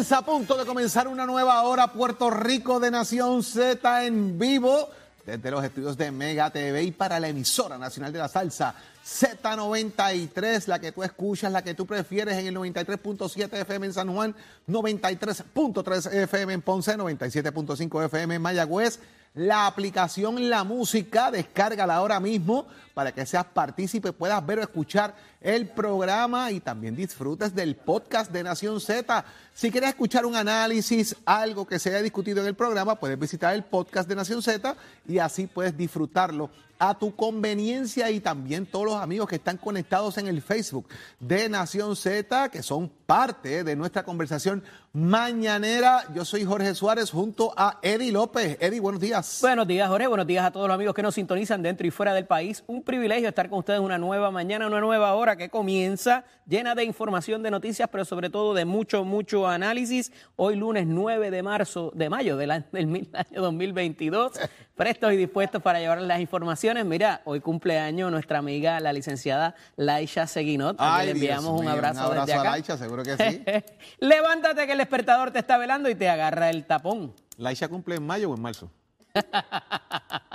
Comienza a punto de comenzar una nueva hora Puerto Rico de Nación Z en vivo desde los estudios de Mega TV y para la emisora nacional de la salsa Z93, la que tú escuchas, la que tú prefieres en el 93.7 FM en San Juan, 93.3 FM en Ponce, 97.5 FM en Mayagüez. La aplicación La Música, descárgala ahora mismo para que seas partícipe, puedas ver o escuchar el programa y también disfrutes del podcast de Nación Z. Si quieres escuchar un análisis, algo que se haya discutido en el programa, puedes visitar el podcast de Nación Z y así puedes disfrutarlo a tu conveniencia y también todos los amigos que están conectados en el Facebook de Nación Z, que son parte de nuestra conversación mañanera. Yo soy Jorge Suárez junto a Eddie López. Eddie, buenos días. Buenos días, Jorge. Buenos días a todos los amigos que nos sintonizan dentro y fuera del país. Un privilegio estar con ustedes una nueva mañana, una nueva hora que comienza llena de información, de noticias, pero sobre todo de mucho, mucho análisis. Hoy lunes 9 de marzo, de mayo del año, del año 2022. Prestos y dispuestos para llevar las informaciones. Mira, hoy cumpleaños nuestra amiga, la licenciada Laisha Seguinot. Ay, le enviamos Dios un mío, abrazo, un abrazo desde a acá. Laisha, seguro que sí. Levántate que el despertador te está velando y te agarra el tapón. ¿Laisha cumple en mayo o en marzo?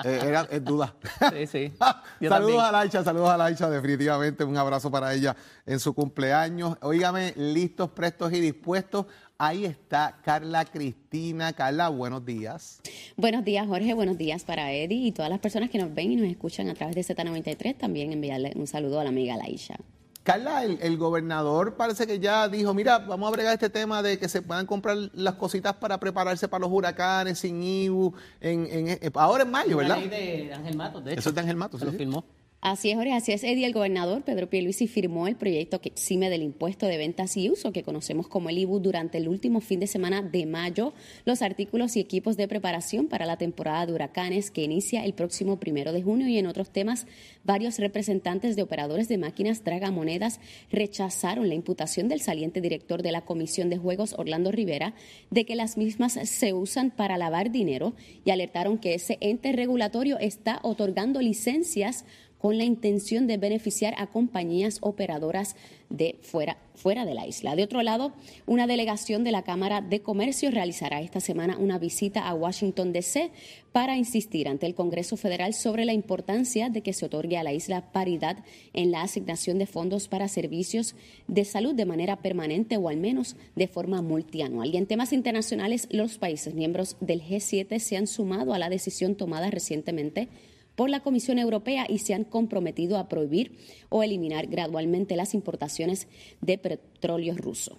Eh, era, es duda. Sí, sí. Saludos también. a Laisha, saludos a Laisha, definitivamente un abrazo para ella en su cumpleaños. Óigame, listos, prestos y dispuestos. Ahí está Carla Cristina. Carla, buenos días. Buenos días, Jorge. Buenos días para Eddie y todas las personas que nos ven y nos escuchan a través de Z93. También enviarle un saludo a la amiga Laisha. Carla, el, el gobernador parece que ya dijo, mira, vamos a bregar este tema de que se puedan comprar las cositas para prepararse para los huracanes sin IBU, en, en- en- ahora en mayo, ¿verdad? La ley de Ángel Matos, de hecho. Eso es de Ángel Matos, Se sí, lo firmó. Así es, Jorge. Así es, Eddie. El gobernador Pedro Pierluisi firmó el proyecto que exime del impuesto de ventas y uso que conocemos como el IBU durante el último fin de semana de mayo. Los artículos y equipos de preparación para la temporada de huracanes que inicia el próximo primero de junio y en otros temas, varios representantes de operadores de máquinas tragamonedas rechazaron la imputación del saliente director de la Comisión de Juegos, Orlando Rivera, de que las mismas se usan para lavar dinero y alertaron que ese ente regulatorio está otorgando licencias con la intención de beneficiar a compañías operadoras de fuera, fuera de la isla. De otro lado, una delegación de la Cámara de Comercio realizará esta semana una visita a Washington, D.C. para insistir ante el Congreso Federal sobre la importancia de que se otorgue a la isla paridad en la asignación de fondos para servicios de salud de manera permanente o al menos de forma multianual. Y en temas internacionales, los países miembros del G7 se han sumado a la decisión tomada recientemente por la Comisión Europea y se han comprometido a prohibir o eliminar gradualmente las importaciones de petróleo ruso.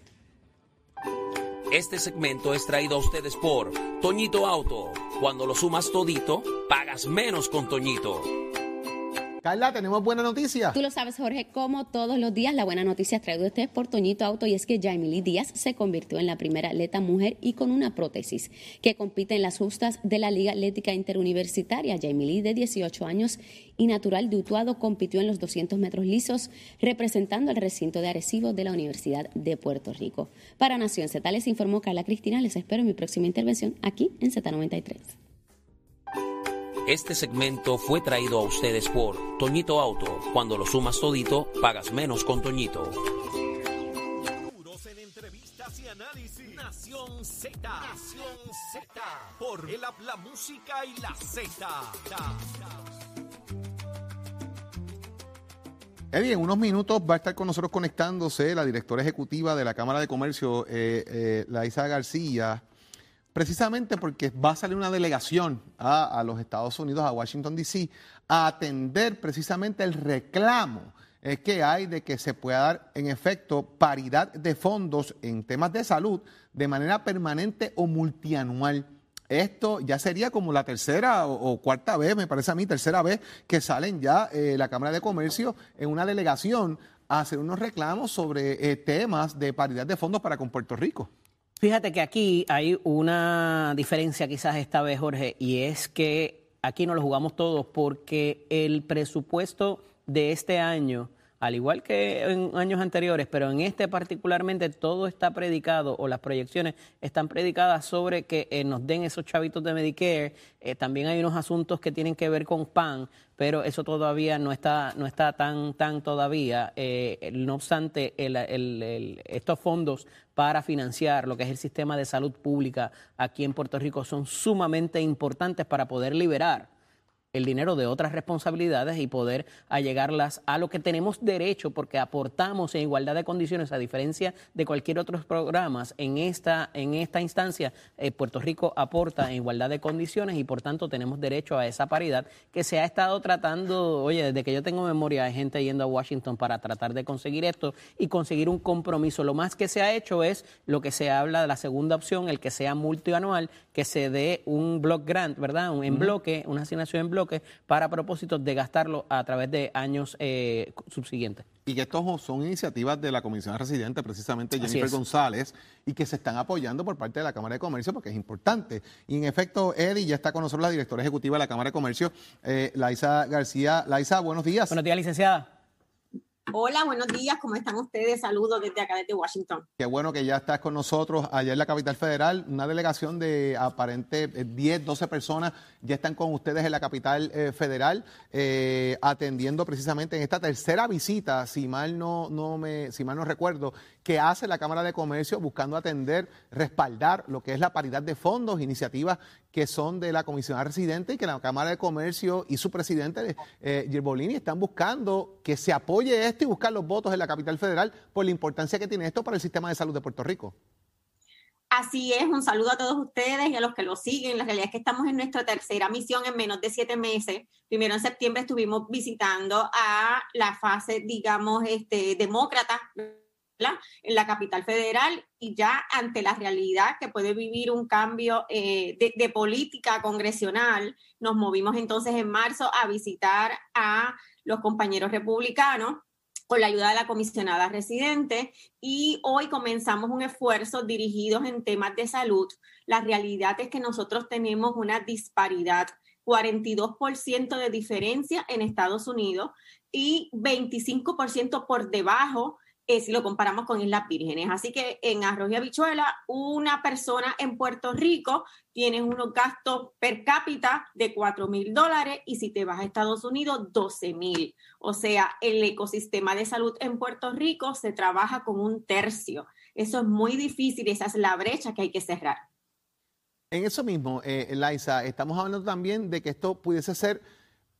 Este segmento es traído a ustedes por Toñito Auto. Cuando lo sumas todito, pagas menos con Toñito. Carla, tenemos buena noticia. Tú lo sabes, Jorge, como todos los días, la buena noticia es traída a ustedes por Toñito Auto y es que Jaimily Díaz se convirtió en la primera atleta mujer y con una prótesis que compite en las justas de la Liga Atlética Interuniversitaria. Jaimily, de 18 años y natural de Utuado, compitió en los 200 metros lisos representando al recinto de Arecibo de la Universidad de Puerto Rico. Para Nación Z les informó Carla Cristina. Les espero en mi próxima intervención aquí en Z93. Este segmento fue traído a ustedes por Toñito Auto. Cuando lo sumas todito, pagas menos con Toñito. En entrevistas y análisis. Nación Z. Nación Z. Por el app, la música y la Z. Eddie, en unos minutos va a estar con nosotros conectándose la directora ejecutiva de la Cámara de Comercio, eh, eh, Laisa García, precisamente porque va a salir una delegación a, los Estados Unidos, a Washington, D.C., a atender precisamente el reclamo eh, que hay de que se pueda dar, en efecto, paridad de fondos en temas de salud de manera permanente o multianual. Esto ya sería como la tercera o, o cuarta vez, me parece a mí, tercera vez que salen ya eh, la Cámara de Comercio en una delegación a hacer unos reclamos sobre eh, temas de paridad de fondos para con Puerto Rico. Fíjate que aquí hay una diferencia quizás esta vez, Jorge, y es que aquí no lo jugamos todos porque el presupuesto de este año al igual que en años anteriores, pero en este particularmente todo está predicado o las proyecciones están predicadas sobre que eh, nos den esos chavitos de Medicare. Eh, también hay unos asuntos que tienen que ver con PAN, pero eso todavía no está, no está tan, tan todavía. Eh, no obstante, estos fondos para financiar lo que es el sistema de salud pública aquí en Puerto Rico son sumamente importantes para poder liberar el dinero de otras responsabilidades y poder allegarlas a lo que tenemos derecho porque aportamos en igualdad de condiciones a diferencia de cualquier otro programa en esta en esta instancia eh, Puerto Rico aporta en igualdad de condiciones y por tanto tenemos derecho a esa paridad que se ha estado tratando. Oye desde que yo tengo memoria hay gente yendo a Washington para tratar de conseguir esto y conseguir un compromiso. Lo más que se ha hecho es lo que se habla de la segunda opción el que sea multianual que se dé un block grant verdad un en bloque una asignación en bloque para propósitos de gastarlo a través de años eh, subsiguientes. Y que estos son iniciativas de la Comisión Residente, precisamente Jennifer González, y que se están apoyando por parte de la Cámara de Comercio porque es importante. Y en efecto, Eddie, ya está con nosotros la directora ejecutiva de la Cámara de Comercio, eh, Laisa García. Laisa, buenos días. Buenos días, licenciada. Hola, buenos días, ¿cómo están ustedes? Saludos desde acá, desde Washington. Qué bueno que ya estás con nosotros allá en la capital federal. Una delegación de aparente 10, eh, 12 personas ya están con ustedes en la capital eh, federal, eh, atendiendo precisamente en esta tercera visita, si mal no, no me, si mal no recuerdo, que hace la Cámara de Comercio buscando atender, respaldar lo que es la paridad de fondos, iniciativas que son de la Comisión Residente y que la Cámara de Comercio y su presidente, eh, Girbolini, están buscando que se apoye esto y buscar los votos en la capital federal por la importancia que tiene esto para el sistema de salud de Puerto Rico. Así es, un saludo a todos ustedes y a los que lo siguen. La realidad es que estamos en nuestra tercera misión en menos de siete meses. Primero en septiembre estuvimos visitando a la fase, digamos, este, demócrata en la capital federal y ya ante la realidad que puede vivir un cambio eh, de, política congresional, nos movimos entonces en marzo a visitar a los compañeros republicanos con la ayuda de la comisionada residente y hoy comenzamos un esfuerzo dirigido en temas de salud. La realidad es que nosotros tenemos una disparidad 42% de diferencia en Estados Unidos y 25% por debajo eh, si lo comparamos con Islas Vírgenes. Así que en Arroz y Habichuela, una persona en Puerto Rico tiene unos gastos per cápita de 4 mil dólares y si te vas a Estados Unidos, 12 mil. O sea, el ecosistema de salud en Puerto Rico se trabaja con un tercio. Eso es muy difícil, esa es la brecha que hay que cerrar. En eso mismo, eh, Laisa, estamos hablando también de que esto pudiese ser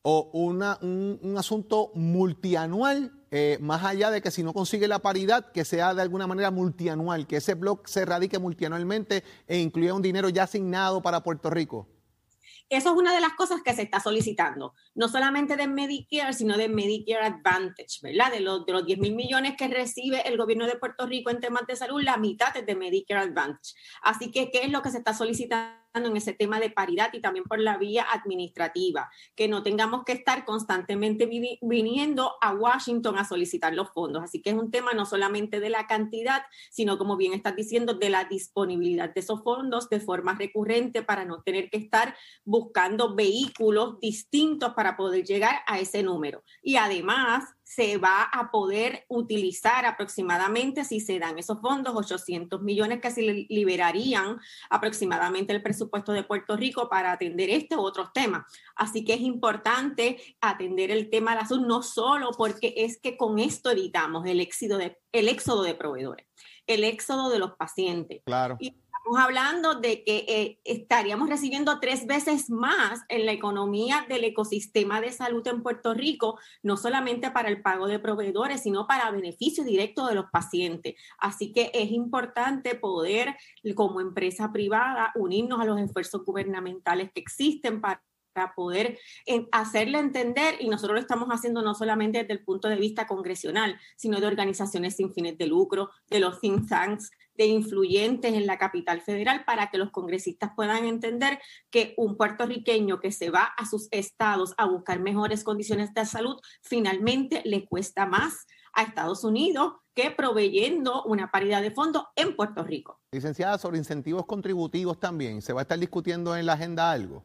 o una, un, asunto multianual, eh, más allá de que si no consigue la paridad, que sea de alguna manera multianual, que ese blog se radique multianualmente e incluya un dinero ya asignado para Puerto Rico? Eso es una de las cosas que se está solicitando, no solamente de Medicare, sino de Medicare Advantage, ¿verdad? De los, de los 10 mil millones que recibe el gobierno de Puerto Rico en temas de salud, la mitad es de Medicare Advantage. Así que, ¿qué es lo que se está solicitando? En ese tema de paridad y también por la vía administrativa, que no tengamos que estar constantemente viniendo a Washington a solicitar los fondos. Así que es un tema no solamente de la cantidad, sino como bien estás diciendo, de la disponibilidad de esos fondos de forma recurrente para no tener que estar buscando vehículos distintos para poder llegar a ese número. Y además, se va a poder utilizar aproximadamente, si se dan esos fondos, 800 millones que se liberarían aproximadamente el presupuesto de Puerto Rico para atender este u otros temas. Así que es importante atender el tema de la salud, no solo porque es que con esto evitamos el éxodo de, el éxodo de proveedores, el éxodo de los pacientes. Claro. Estamos hablando de que eh, estaríamos recibiendo tres veces más en la economía del ecosistema de salud en Puerto Rico, no solamente para el pago de proveedores, sino para beneficio directo de los pacientes. Así que es importante poder, como empresa privada, unirnos a los esfuerzos gubernamentales que existen para para poder eh, hacerle entender, y nosotros lo estamos haciendo no solamente desde el punto de vista congresional, sino de organizaciones sin fines de lucro, de los think tanks, de influyentes en la capital federal, para que los congresistas puedan entender que un puertorriqueño que se va a sus estados a buscar mejores condiciones de salud, finalmente le cuesta más a Estados Unidos que proveyendo una paridad de fondos en Puerto Rico. Licenciada, sobre incentivos contributivos también, ¿se va a estar discutiendo en la agenda algo?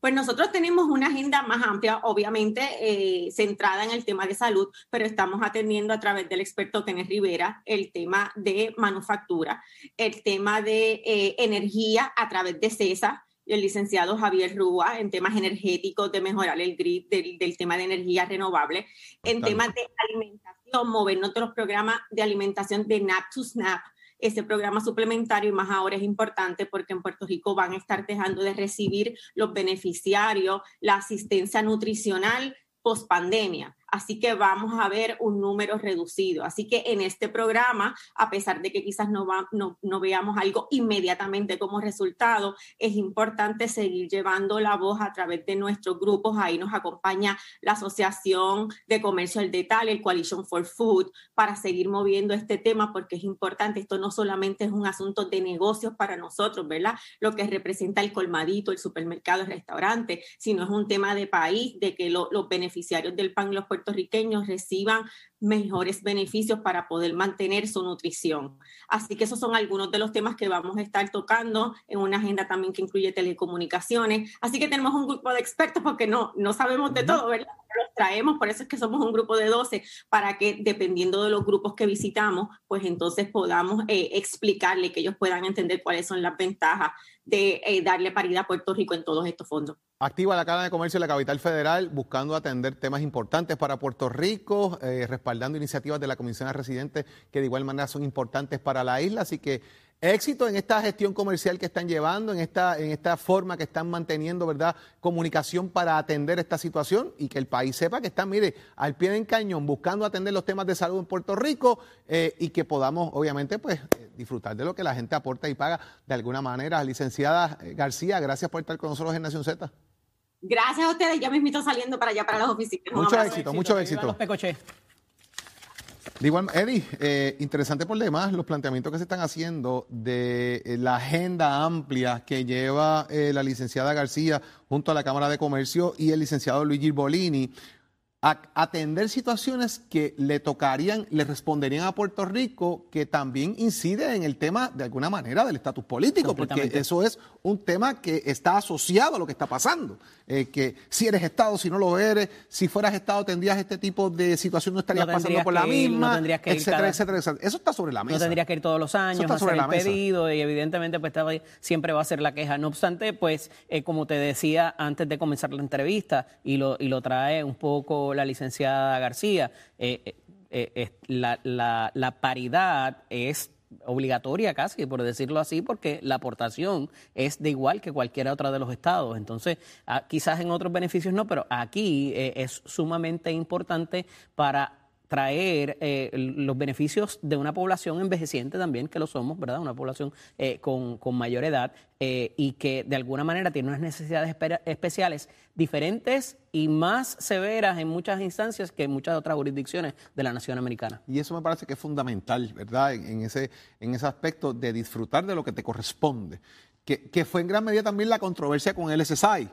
Pues nosotros tenemos una agenda más amplia, obviamente eh, centrada en el tema de salud, pero estamos atendiendo a través del experto Kenneth Rivera el tema de manufactura, el tema de eh, energía a través de CESA, el licenciado Javier Rúa en temas energéticos, de mejorar el grid del, tema de energía renovable, en temas de alimentación, movernos de los programas de alimentación de NAP to SNAP, ese programa suplementario y más ahora es importante porque en Puerto Rico van a estar dejando de recibir los beneficiarios la asistencia nutricional post pandemia. Así que vamos a ver un número reducido. Así que en este programa, a pesar de que quizás no, va, no, no, veamos algo inmediatamente como resultado, es importante seguir llevando la voz a través de nuestros grupos. Ahí nos acompaña la Asociación de Comercio al Detalle, el Coalition for Food, para seguir moviendo este tema porque es importante. Esto no solamente es un asunto de negocios para nosotros, ¿verdad? Lo que representa el colmadito, el supermercado, el restaurante, sino es un tema de país, de que los beneficiarios del PAN los puertorriqueños reciban mejores beneficios para poder mantener su nutrición. Así que esos son algunos de los temas que vamos a estar tocando en una agenda también que incluye telecomunicaciones. Así que tenemos un grupo de expertos porque no, no sabemos de todo, ¿verdad? Los traemos, por eso es que somos un grupo de 12, para que dependiendo de los grupos que visitamos, pues entonces podamos eh, explicarle que ellos puedan entender cuáles son las ventajas de eh, darle paridad a Puerto Rico en todos estos fondos. Activa la Cámara de Comercio de la Capital Federal buscando atender temas importantes para Puerto Rico, eh, respaldando iniciativas de la Comisión de Residentes que de igual manera son importantes para la isla. Así que éxito en esta gestión comercial que están llevando, en esta, en esta forma que están manteniendo, ¿verdad? Comunicación para atender esta situación y que el país sepa que están, mire, al pie del cañón buscando atender los temas de salud en Puerto Rico eh, y que podamos, obviamente, pues eh, disfrutar de lo que la gente aporta y paga de alguna manera. Licenciada García, gracias por estar con nosotros en Nación Z. Gracias a ustedes, ya me invito saliendo para allá, para las oficinas. Mucho éxito, mucho éxito. De igual, Eddie, eh, interesante por demás los planteamientos que se están haciendo de eh, la agenda amplia que lleva eh, la licenciada García junto a la Cámara de Comercio y el licenciado Luigi Bolini a atender situaciones que le tocarían, le responderían a Puerto Rico, que también incide en el tema, de alguna manera, del estatus político, porque eso es un tema que está asociado a lo que está pasando. Eh, que si eres Estado, si no lo eres, si fueras Estado tendrías este tipo de situación, no estarías pasando por la misma, etcétera, etcétera, Eso está sobre la mesa. No tendrías que ir todos los años, va a ser el pedido y evidentemente pues siempre va a ser la queja. No obstante, pues eh, como te decía antes de comenzar la entrevista, y lo, y lo trae un poco la licenciada García, eh, la, la, paridad es obligatoria casi, por decirlo así, porque la aportación es de igual que cualquier otra de los estados. Entonces, ah, quizás en otros beneficios no, pero aquí es sumamente importante para traer eh, los beneficios de una población envejeciente también, que lo somos, ¿verdad? Una población eh, con, mayor edad eh, y que de alguna manera tiene unas necesidades especiales diferentes y más severas en muchas instancias que en muchas otras jurisdicciones de la nación americana. Y eso me parece que es fundamental, ¿verdad? En, ese, en ese aspecto de disfrutar de lo que te corresponde, que, que fue en gran medida también la controversia con el SSI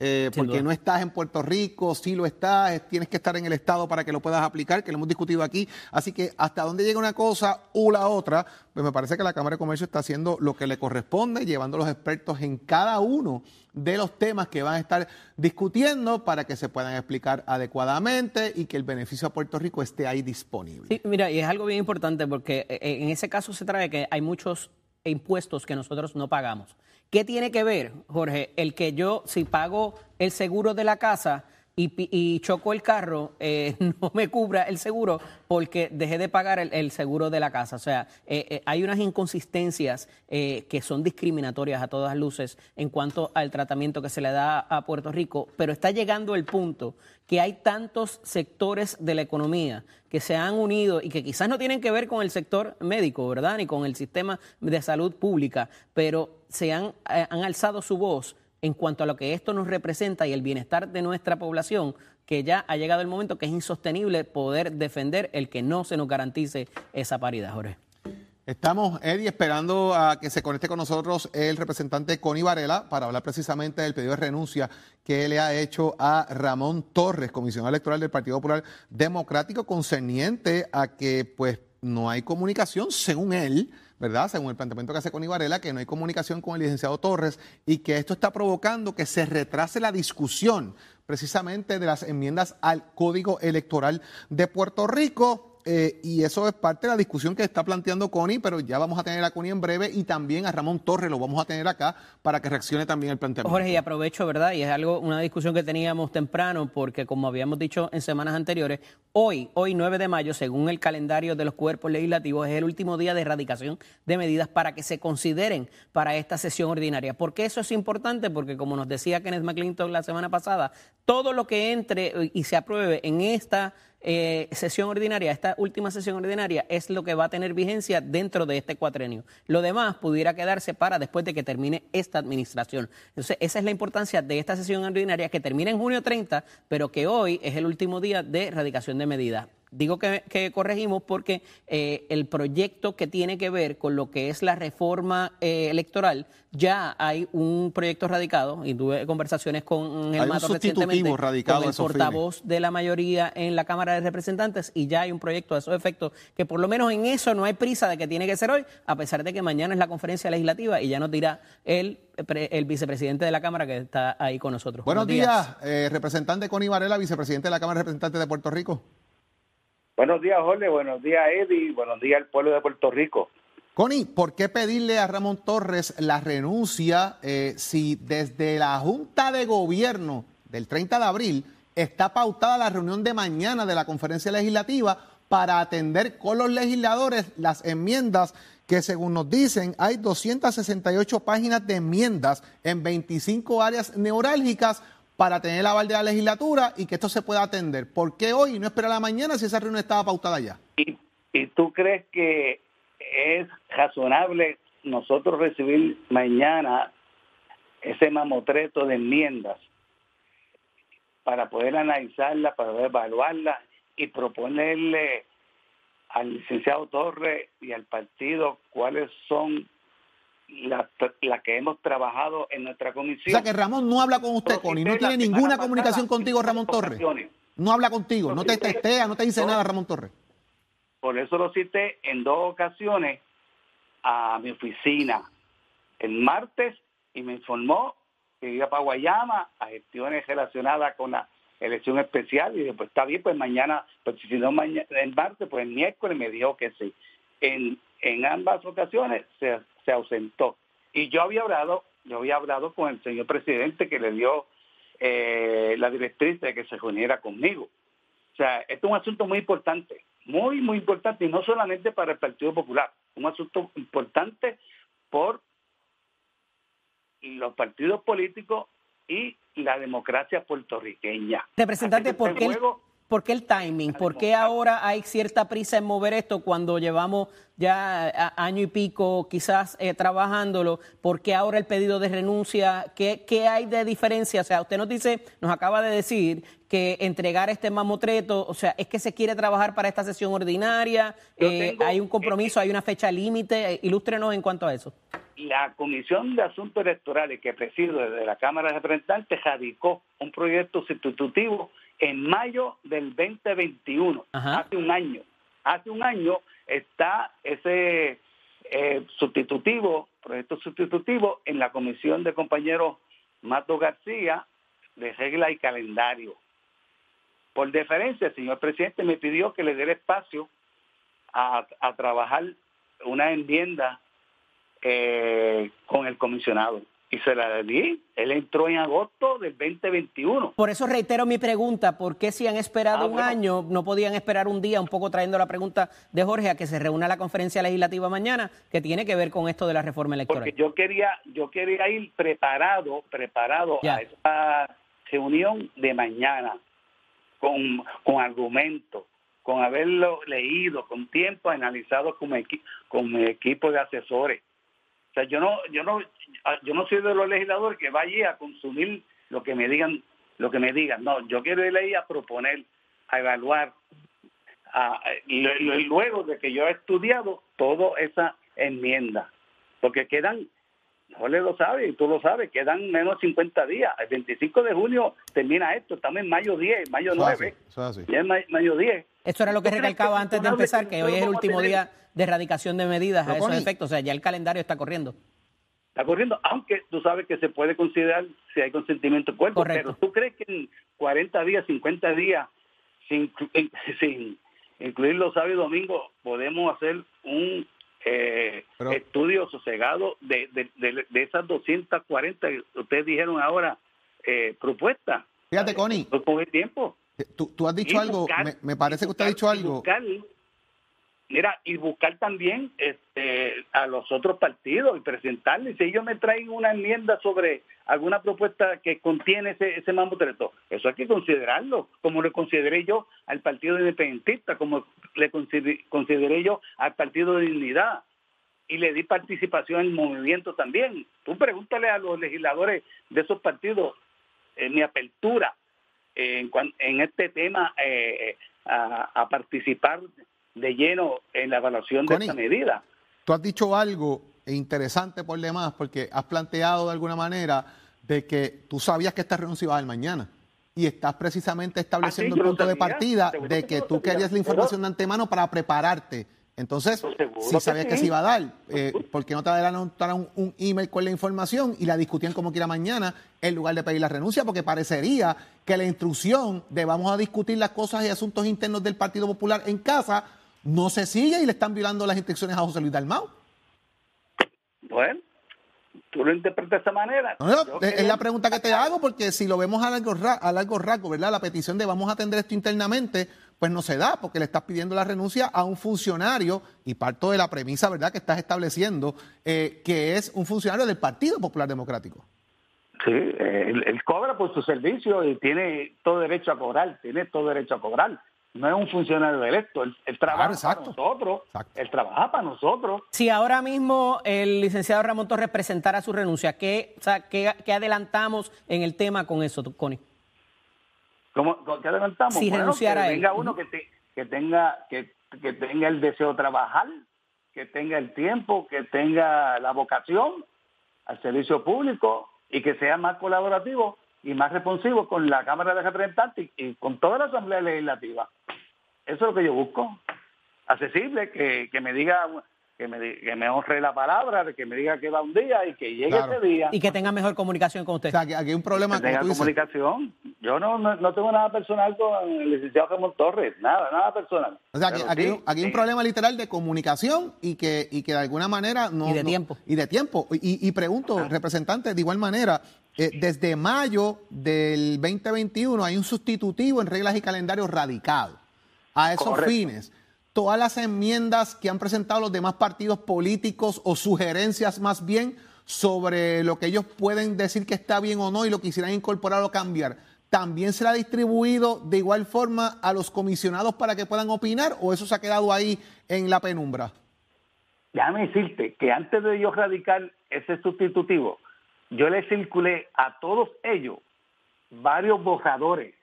eh, porque no estás en Puerto Rico, sí lo estás, tienes que estar en el Estado para que lo puedas aplicar, que lo hemos discutido aquí. Así que hasta dónde llega una cosa u la otra, pues me parece que la Cámara de Comercio está haciendo lo que le corresponde, llevando a los expertos en cada uno de los temas que van a estar discutiendo para que se puedan explicar adecuadamente y que el beneficio a Puerto Rico esté ahí disponible. Sí, mira, y es algo bien importante porque eh, en ese caso se trae que hay muchos impuestos que nosotros no pagamos. ¿Qué tiene que ver, Jorge? El que yo, si pago el seguro de la casa y, choco el carro, eh, no me cubra el seguro porque dejé de pagar el, seguro de la casa. O sea, eh, eh, hay unas inconsistencias que son discriminatorias a todas luces en cuanto al tratamiento que se le da a Puerto Rico, pero está llegando el punto que hay tantos sectores de la economía que se han unido y que quizás no tienen que ver con el sector médico, ¿verdad? Ni con el sistema de salud pública, pero se han, han alzado su voz en cuanto a lo que esto nos representa y el bienestar de nuestra población, que ya ha llegado el momento que es insostenible poder defender el que no se nos garantice esa paridad, Jorge. Estamos, Eddie, esperando a que se conecte con nosotros el representante Connie Varela para hablar precisamente del pedido de renuncia que le ha hecho a Ramón Torres, comisionado electoral del Partido Popular Democrático, concerniente a que pues no hay comunicación, según él, ¿verdad? Según el planteamiento que hace Connie Varela, que no hay comunicación con el licenciado Torres y que esto está provocando que se retrase la discusión precisamente de las enmiendas al Código Electoral de Puerto Rico. Eh, y eso es parte de la discusión que está planteando Connie, pero ya vamos a tener a Connie en breve y también a Ramón Torres lo vamos a tener acá para que reaccione también el planteamiento. Jorge, y aprovecho, ¿verdad? Y es algo, una discusión que teníamos temprano, porque como habíamos dicho en semanas anteriores, hoy, hoy 9 de mayo, según el calendario de los cuerpos legislativos, es el último día de erradicación de medidas para que se consideren para esta sesión ordinaria. ¿Por qué eso es importante? Porque como nos decía Kenneth McClinton la semana pasada, todo lo que entre y se apruebe en esta eh, sesión ordinaria, esta última sesión ordinaria, es lo que va a tener vigencia dentro de este cuatrenio. Lo demás pudiera quedarse para después de que termine esta administración. Entonces, esa es la importancia de esta sesión ordinaria que termina en junio 30, pero que hoy es el último día de erradicación de medidas. Digo que, corregimos porque eh, el proyecto que tiene que ver con lo que es la reforma eh, electoral, ya hay un proyecto radicado, y tuve conversaciones con el Mato recientemente, radicado con el portavoz de la mayoría en la Cámara de Representantes, y ya hay un proyecto de esos efectos, que por lo menos en eso no hay prisa de que tiene que ser hoy, a pesar de que mañana es la conferencia legislativa y ya nos dirá el, el vicepresidente de la Cámara que está ahí con nosotros. Buenos, días, eh, representante Connie Varela, vicepresidente de la Cámara de Representantes de Puerto Rico. Buenos días, Jorge. Buenos días, Eddie. Buenos días al pueblo de Puerto Rico. Connie, ¿por qué pedirle a Ramón Torres la renuncia eh, si desde la Junta de Gobierno del 30 de abril está pautada la reunión de mañana de la conferencia legislativa para atender con los legisladores las enmiendas que según nos dicen hay 268 páginas de enmiendas en 25 áreas neurálgicas para tener la aval de la legislatura y que esto se pueda atender. ¿Por qué hoy y no esperar a la mañana si esa reunión estaba pautada ya? ¿Y, tú crees que es razonable nosotros recibir mañana ese mamotreto de enmiendas para poder analizarla, para poder evaluarla y proponerle al licenciado Torres y al partido cuáles son la, la, que hemos trabajado en nuestra comisión. O sea que Ramón no habla con usted, Connie, no tiene ninguna comunicación contigo, Ramón Torres. No habla contigo, no te testea, no te dice nada, Ramón Torres. Por eso lo cité en dos ocasiones a mi oficina el martes y me informó que iba para Guayama a gestiones relacionadas con la elección especial y después está bien, pues mañana, pues si no mañana, el martes, pues el miércoles me dijo que sí. En, en ambas ocasiones se, se ausentó. Y yo había hablado, yo había hablado con el señor presidente que le dio eh, la directriz de que se reuniera conmigo. O sea, esto es un asunto muy importante, muy, muy importante, y no solamente para el Partido Popular, un asunto importante por los partidos políticos y la democracia puertorriqueña. Representante, ¿por qué, ¿Por qué el timing? ¿Por qué ahora hay cierta prisa en mover esto cuando llevamos ya año y pico quizás eh, trabajándolo? ¿Por qué ahora el pedido de renuncia? ¿Qué, ¿Qué, hay de diferencia? O sea, usted nos dice, nos acaba de decir que entregar este mamotreto, o sea, es que se quiere trabajar para esta sesión ordinaria, eh, hay un compromiso, hay una fecha límite, ilústrenos en cuanto a eso. La Comisión de Asuntos Electorales que presido desde la Cámara de Representantes radicó un proyecto sustitutivo en mayo del 2021, hace un año. Hace un año está ese eh, sustitutivo, proyecto sustitutivo en la comisión de compañeros Mato García de regla y calendario. Por deferencia, el señor presidente me pidió que le dé espacio a, trabajar una enmienda eh, con el comisionado y se la di. Él entró en agosto del 2021. Por eso reitero mi pregunta, ¿por qué si han esperado ah, un año no podían esperar un día, un poco trayendo la pregunta de Jorge a que se reúna la conferencia legislativa mañana, que tiene que ver con esto de la reforma electoral? Porque yo quería, yo quería ir preparado, preparado a esa reunión de mañana, con, con argumentos, con haberlo leído, con tiempo analizado con con mi equipo de asesores yo no, yo no, ah, yo no soy de los legisladores que vaya a consumir lo que me digan, lo que me digan. No, yo quiero ir ahí a proponer, a evaluar, a, y, luego de que yo he estudiado toda esa enmienda, porque quedan, Jorge lo sabe y tú lo sabes, quedan menos de 50 días. El 25 de junio termina esto, estamos en mayo 10, mayo 9. Ya es mayo 10. Esto era lo que recalcaba antes de empezar, que hoy es el último día de erradicación de medidas a esos efectos. O sea, ya el calendario está corriendo. Está corriendo, aunque tú sabes que se puede considerar si hay consentimiento del cuerpo. Pero tú crees que en 40 días, 50 días, sin, sin incluir los sábados y domingos, podemos hacer un eh, estudio sosegado de, de, de, esas 240 que ustedes dijeron ahora eh, propuestas. Fíjate, Connie. Con el tiempo. Tú, tú has dicho algo, me, parece que usted ha dicho algo. mira, y buscar también este, a los otros partidos y presentarles. Si ellos me traen una enmienda sobre alguna propuesta que contiene ese, ese mambo treto, eso hay que considerarlo, como lo consideré yo al Partido Independentista, como le consideré yo al Partido de Dignidad y le di participación en el movimiento también. Tú pregúntale a los legisladores de esos partidos eh, mi apertura en, en este tema eh, a, participar de lleno en la evaluación de esta medida. Tú has dicho algo interesante por demás, porque has planteado de alguna manera de que tú sabías que esta renuncia iba a dar mañana y estás precisamente estableciendo ah, un punto de partida de que tú querías la información de antemano para prepararte. Entonces, si sabías que, se iba a dar, eh, ¿por qué no te adelantaron un, un email con la información y la discutían como quiera mañana en lugar de pedir la renuncia? Porque parecería que la instrucción de vamos a discutir las cosas y asuntos internos del Partido Popular en casa no se sigue y le están violando las instrucciones a José Luis Dalmau. Bueno, tú lo interpretas de esa manera. es la pregunta que te hago, porque si lo vemos a largo, a largo rasgo, ¿verdad? La petición de vamos a atender esto internamente, pues no se da, porque le estás pidiendo la renuncia a un funcionario, y parto de la premisa, ¿verdad?, que estás estableciendo, eh, que es un funcionario del Partido Popular Democrático. Sí, él, cobra por su servicio y tiene todo derecho a cobrar, tiene todo derecho a cobrar no es un funcionario electo, él, trabaja para nosotros, él trabaja para nosotros. Si ahora mismo el licenciado Ramón Torres presentara su renuncia, ¿qué, o sea, qué, adelantamos en el tema con eso, Connie? ¿Cómo, ¿Qué adelantamos? Si renunciara que venga uno que, que, tenga, que, que tenga el deseo de trabajar, que tenga el tiempo, que tenga la vocación al servicio público y que sea más colaborativo y más responsivo con la Cámara de Representantes y con toda la Asamblea Legislativa. Eso es lo que yo busco. Accesible, que, que me diga que me, que me honre la palabra, de que me diga que va un día y que llegue ese día. Y que tenga mejor comunicación con usted. O sea, que aquí hay un problema. Que tenga comunicación. Yo no, no, tengo nada personal con el licenciado Ramón Torres, nada, nada personal. O sea, que aquí, aquí hay un problema literal de comunicación y que, y que de alguna manera no. Y de tiempo. Y de tiempo. Y, y pregunto, representante, de igual manera, eh, desde mayo del 2021 hay un sustitutivo en reglas y calendarios radicado a esos fines todas las enmiendas que han presentado los demás partidos políticos o sugerencias más bien sobre lo que ellos pueden decir que está bien o no y lo quisieran incorporar o cambiar, ¿también será distribuido de igual forma a los comisionados para que puedan opinar o eso se ha quedado ahí en la penumbra? Déjame decirte que antes de yo radicar ese sustitutivo, yo le circulé a todos ellos varios borradores,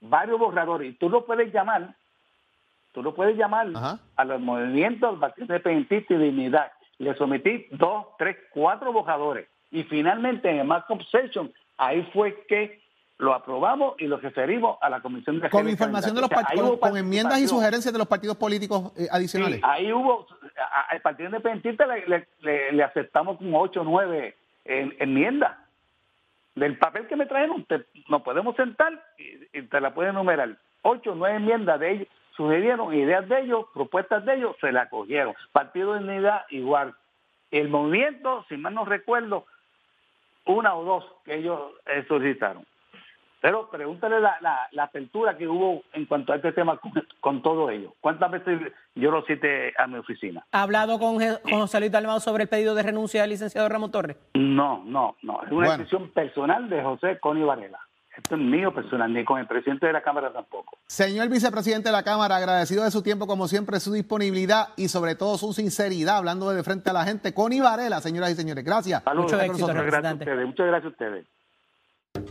varios borradores, y tú lo puedes llamar Tú lo puedes llamar a los movimientos del Partido Independentista y Dignidad. Le sometí dos, tres, cuatro bojadores. Y finalmente en el Markup Session, ahí fue que lo aprobamos y lo referimos a la Comisión de Con información de los partidos, con, enmiendas y sugerencias de los partidos políticos eh, adicionales. ahí hubo, al Partido Independentista le, aceptamos como ocho o nueve enmiendas. Del papel que me trajeron, nos podemos sentar y, te la pueden enumerar. Ocho nueve enmiendas de ellos sugerieron ideas de ellos, propuestas de ellos, se la acogieron. Partido de Unidad igual. El movimiento, si mal no recuerdo, una o dos que ellos eh, solicitaron. Pero pregúntale la, la, apertura que hubo en cuanto a este tema con, todo ello. ¿Cuántas veces yo lo cité a mi oficina? ¿Ha hablado con, José Luis Dalmado sobre el pedido de renuncia del licenciado Ramón Torres? No, no, no. Es una decisión personal de José Coni Varela. Esto es mío personal, ni con el presidente de la Cámara tampoco. Señor vicepresidente de la Cámara, agradecido de su tiempo, como siempre, su disponibilidad y sobre todo su sinceridad, hablando de frente a la gente. Connie Varela, señoras y señores, gracias. Muchas gracias a ustedes. Muchas gracias a ustedes.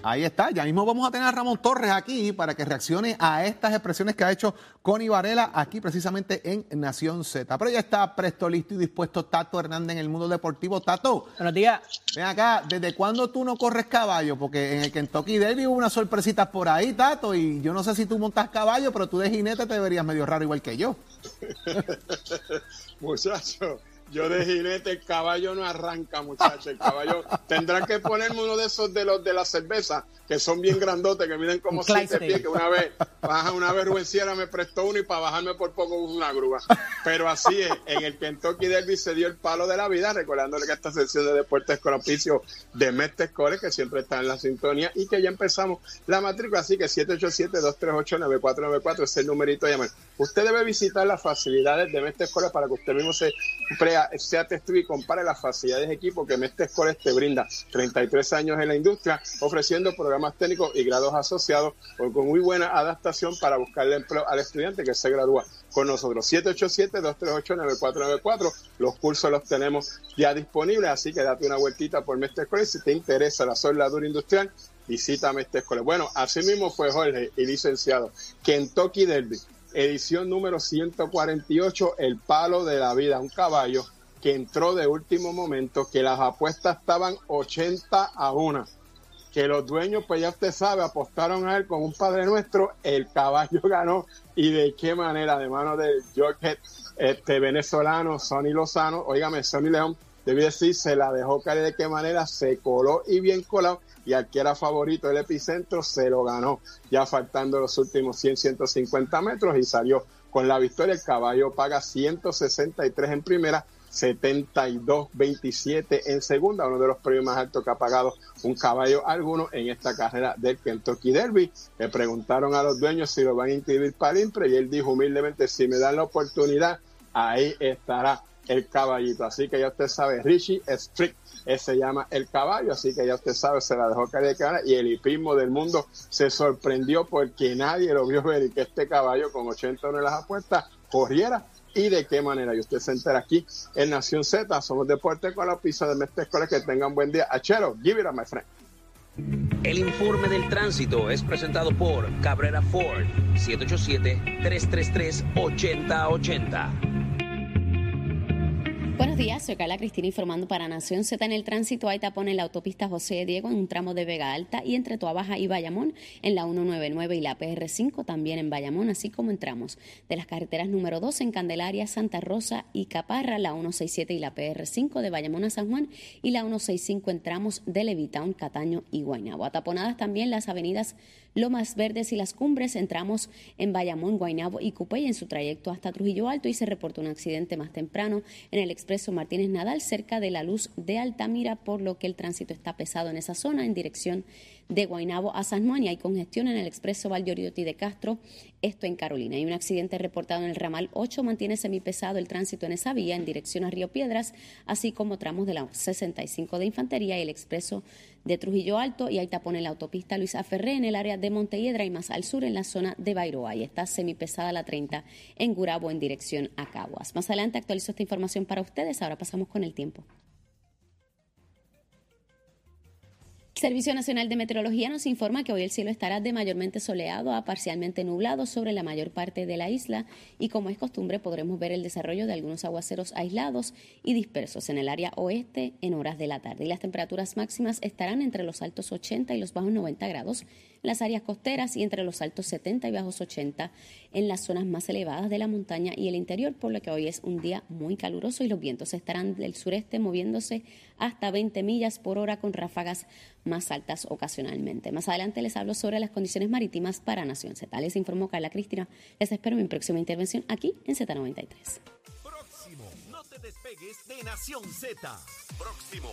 Ahí está, ya mismo vamos a tener a Ramón Torres aquí para que reaccione a estas expresiones que ha hecho Connie Varela aquí precisamente en Nación Z. Pero ya está presto, listo y dispuesto Tato Hernández en el mundo deportivo. Tato, buenos días. Ven acá, ¿desde cuándo tú no corres caballo? Porque en el Kentucky Derby hubo unas sorpresitas por ahí, Tato, y yo no sé si tú montas caballo, pero tú de jinete te verías medio raro igual que yo. Muchacho, yo de jinete, el caballo no arranca, muchachos. El caballo tendrán que ponerme uno de esos de los de la cerveza, que son bien grandotes, que miden como siete pies, que una vez, baja, una vez Rubén Sierra me prestó uno y para bajarme por poco una grúa. Pero así es, en el Kentucky Derby se dio el palo de la vida, recordándole que esta sección de deportes con oficio de Mestre Core, que siempre está en la sintonía, y que ya empezamos la matrícula, así que 787-238-9494 es el numerito de llamar. Usted debe visitar las facilidades de Mestre Core para que usted mismo se prea sea testigo y compare las facilidades de equipo que Mestre Escoles te brinda. 33 años en la industria, ofreciendo programas técnicos y grados asociados con muy buena adaptación para buscarle empleo al estudiante que se gradúa con nosotros. 787-238-9494. Los cursos los tenemos ya disponibles, así que date una vueltita por Mestre Escoles. Si te interesa la soldadura industrial, visita Mestre Escoles. Bueno, así mismo fue Jorge y licenciado. Kentucky Derby edición número 148, El Palo de la Vida, un caballo que entró de último momento, que las apuestas estaban 80 a 1, que los dueños, pues ya usted sabe, apostaron a él con un Padre Nuestro, el caballo ganó y de qué manera, de mano del George este venezolano, Sonny Lozano, óigame, Sonny León, debí decir, se la dejó caer de qué manera, se coló y bien colado, y al que era favorito del epicentro se lo ganó, ya faltando los últimos 100, 150 metros y salió con la victoria. El caballo paga 163 en primera 72-27 en segunda, uno de los premios más altos que ha pagado un caballo alguno en esta carrera del Kentucky Derby. Le preguntaron a los dueños si lo van a inscribir para Impre y él dijo humildemente, si me dan la oportunidad, ahí estará el caballito. Así que ya usted sabe, Richie Strick se llama el caballo, así que ya usted sabe, se la dejó caer de cara y el hipismo del mundo se sorprendió porque nadie lo vio ver y que este caballo con 80 en las apuestas corriera y de qué manera. Y usted se entera aquí en Nación Z. Somos Deporte con la pizza de Mestre Que tengan buen día. Achero, give it up, my friend. El informe del tránsito es presentado por Cabrera Ford, 787-333-8080. Buenos días, soy Carla Cristina informando para Nación Z en el tránsito. Hay tapón en la autopista José Diego en un tramo de Vega Alta y entre Tuabaja y Bayamón en la 199 y la PR5 también en Bayamón, así como entramos de las carreteras número 2 en Candelaria, Santa Rosa y Caparra, la 167 y la PR5 de Bayamón a San Juan y la 165 en tramos de Levitown, Cataño y Guaynabo. Ataponadas también las avenidas Lomas Verdes y Las Cumbres. Entramos en Bayamón, Guaynabo y Cupey en su trayecto hasta Trujillo Alto y se reportó un accidente más temprano en el expreso Martínez Nadal cerca de la luz de Altamira, por lo que el tránsito está pesado en esa zona en dirección de Guaynabo a San Juan y hay congestión en el expreso Valdeoriotti de Castro, esto en Carolina. Hay un accidente reportado en el ramal 8, mantiene semipesado el tránsito en esa vía en dirección a Río Piedras, así como tramos de la 65 de Infantería y el expreso de Trujillo Alto y hay tapón en la autopista Luisa Ferré en el área de Montehiedra y más al sur en la zona de Bairoa y está semipesada la 30 en Gurabo en dirección a Caguas. Más adelante actualizo esta información para ustedes, ahora pasamos con el tiempo. Servicio Nacional de Meteorología nos informa que hoy el cielo estará de mayormente soleado a parcialmente nublado sobre la mayor parte de la isla y como es costumbre podremos ver el desarrollo de algunos aguaceros aislados y dispersos en el área oeste en horas de la tarde. Y las temperaturas máximas estarán entre los altos 80 y los bajos 90 grados las áreas costeras y entre los altos 70 y bajos 80 en las zonas más elevadas de la montaña y el interior, por lo que hoy es un día muy caluroso y los vientos estarán del sureste moviéndose hasta 20 millas por hora con ráfagas más altas ocasionalmente. Más adelante les hablo sobre las condiciones marítimas para Nación Z. Les informó Carla Cristina. Les espero mi próxima intervención aquí en Z93. Próximo, no te despegues de Nación Z. Próximo.